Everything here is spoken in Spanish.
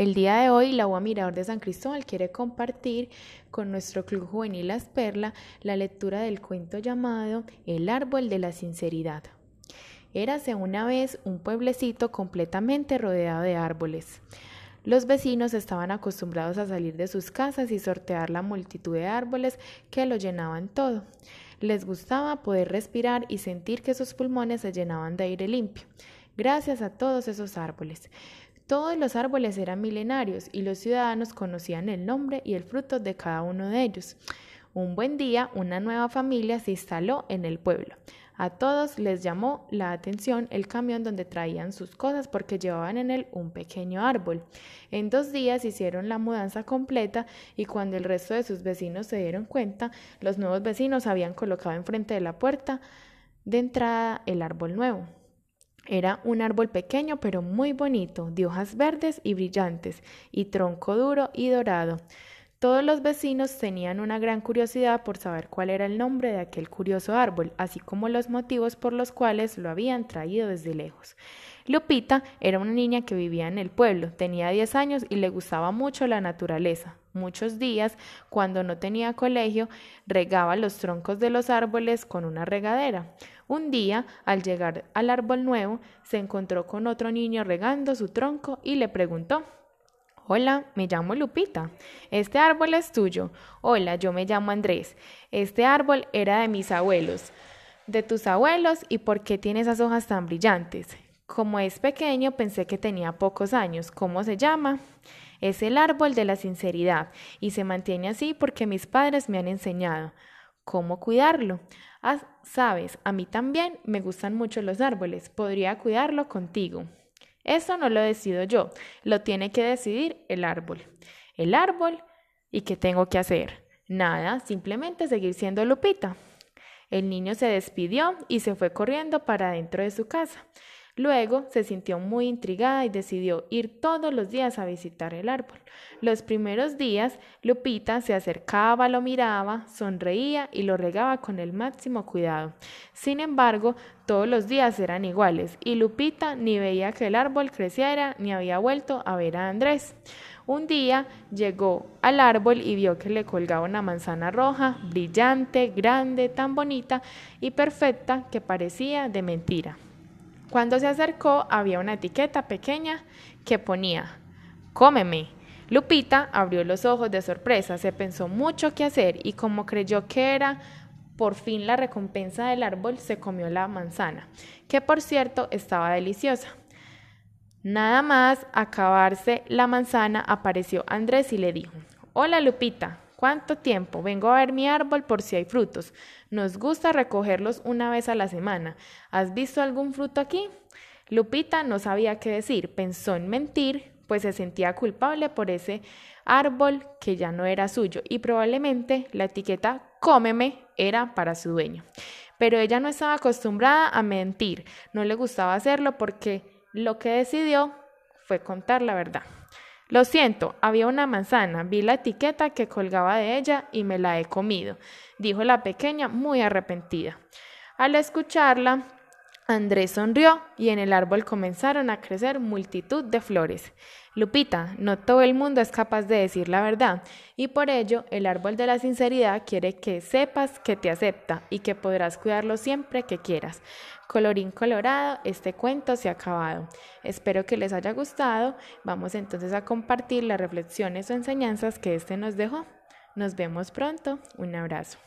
El día de hoy, la UA Mirador de San Cristóbal quiere compartir con nuestro Club Juvenil Las Perla la lectura del cuento llamado El Árbol de la Sinceridad. Érase una vez un pueblecito completamente rodeado de árboles. Los vecinos estaban acostumbrados a salir de sus casas y sortear la multitud de árboles que lo llenaban todo. Les gustaba poder respirar y sentir que sus pulmones se llenaban de aire limpio, gracias a todos esos árboles. Todos los árboles eran milenarios y los ciudadanos conocían el nombre y el fruto de cada uno de ellos. Un buen día, una nueva familia se instaló en el pueblo. A todos les llamó la atención el camión donde traían sus cosas porque llevaban en él un pequeño árbol. En dos días hicieron la mudanza completa y cuando el resto de sus vecinos se dieron cuenta, los nuevos vecinos habían colocado enfrente de la puerta de entrada el árbol nuevo. Era un árbol pequeño pero muy bonito, de hojas verdes y brillantes, y tronco duro y dorado. Todos los vecinos tenían una gran curiosidad por saber cuál era el nombre de aquel curioso árbol, así como los motivos por los cuales lo habían traído desde lejos. Lupita era una niña que vivía en el pueblo, tenía 10 años y le gustaba mucho la naturaleza. Muchos días, cuando no tenía colegio, regaba los troncos de los árboles con una regadera. Un día, al llegar al árbol nuevo, se encontró con otro niño regando su tronco y le preguntó Hola, me llamo Lupita. Este árbol es tuyo. Hola, yo me llamo Andrés. Este árbol era de mis abuelos. De tus abuelos y por qué tiene esas hojas tan brillantes. Como es pequeño, pensé que tenía pocos años. ¿Cómo se llama? Es el árbol de la sinceridad y se mantiene así porque mis padres me han enseñado cómo cuidarlo. Ah, sabes, a mí también me gustan mucho los árboles. Podría cuidarlo contigo. Eso no lo decido yo, lo tiene que decidir el árbol. El árbol, ¿y qué tengo que hacer? Nada, simplemente seguir siendo Lupita. El niño se despidió y se fue corriendo para dentro de su casa. Luego se sintió muy intrigada y decidió ir todos los días a visitar el árbol. Los primeros días, Lupita se acercaba, lo miraba, sonreía y lo regaba con el máximo cuidado. Sin embargo, todos los días eran iguales y Lupita ni veía que el árbol creciera ni había vuelto a ver a Andrés. Un día llegó al árbol y vio que le colgaba una manzana roja, brillante, grande, tan bonita y perfecta que parecía de mentira. Cuando se acercó había una etiqueta pequeña que ponía Cómeme. Lupita abrió los ojos de sorpresa, se pensó mucho qué hacer y como creyó que era por fin la recompensa del árbol, se comió la manzana, que por cierto estaba deliciosa. Nada más acabarse la manzana apareció Andrés y le dijo Hola Lupita, ¿Cuánto tiempo? Vengo a ver mi árbol por si hay frutos. Nos gusta recogerlos una vez a la semana. ¿Has visto algún fruto aquí? Lupita no sabía qué decir, pensó en mentir, pues se sentía culpable por ese árbol que ya no era suyo y probablemente la etiqueta cómeme era para su dueño. Pero ella no estaba acostumbrada a mentir, no le gustaba hacerlo porque lo que decidió fue contar la verdad. Lo siento, había una manzana, vi la etiqueta que colgaba de ella y me la he comido, dijo la pequeña muy arrepentida. Al escucharla, Andrés sonrió y en el árbol comenzaron a crecer multitud de flores. Lupita, no todo el mundo es capaz de decir la verdad y por ello el árbol de la sinceridad quiere que sepas que te acepta y que podrás cuidarlo siempre que quieras. Colorín colorado, este cuento se ha acabado. Espero que les haya gustado. Vamos entonces a compartir las reflexiones o enseñanzas que este nos dejó. Nos vemos pronto. Un abrazo.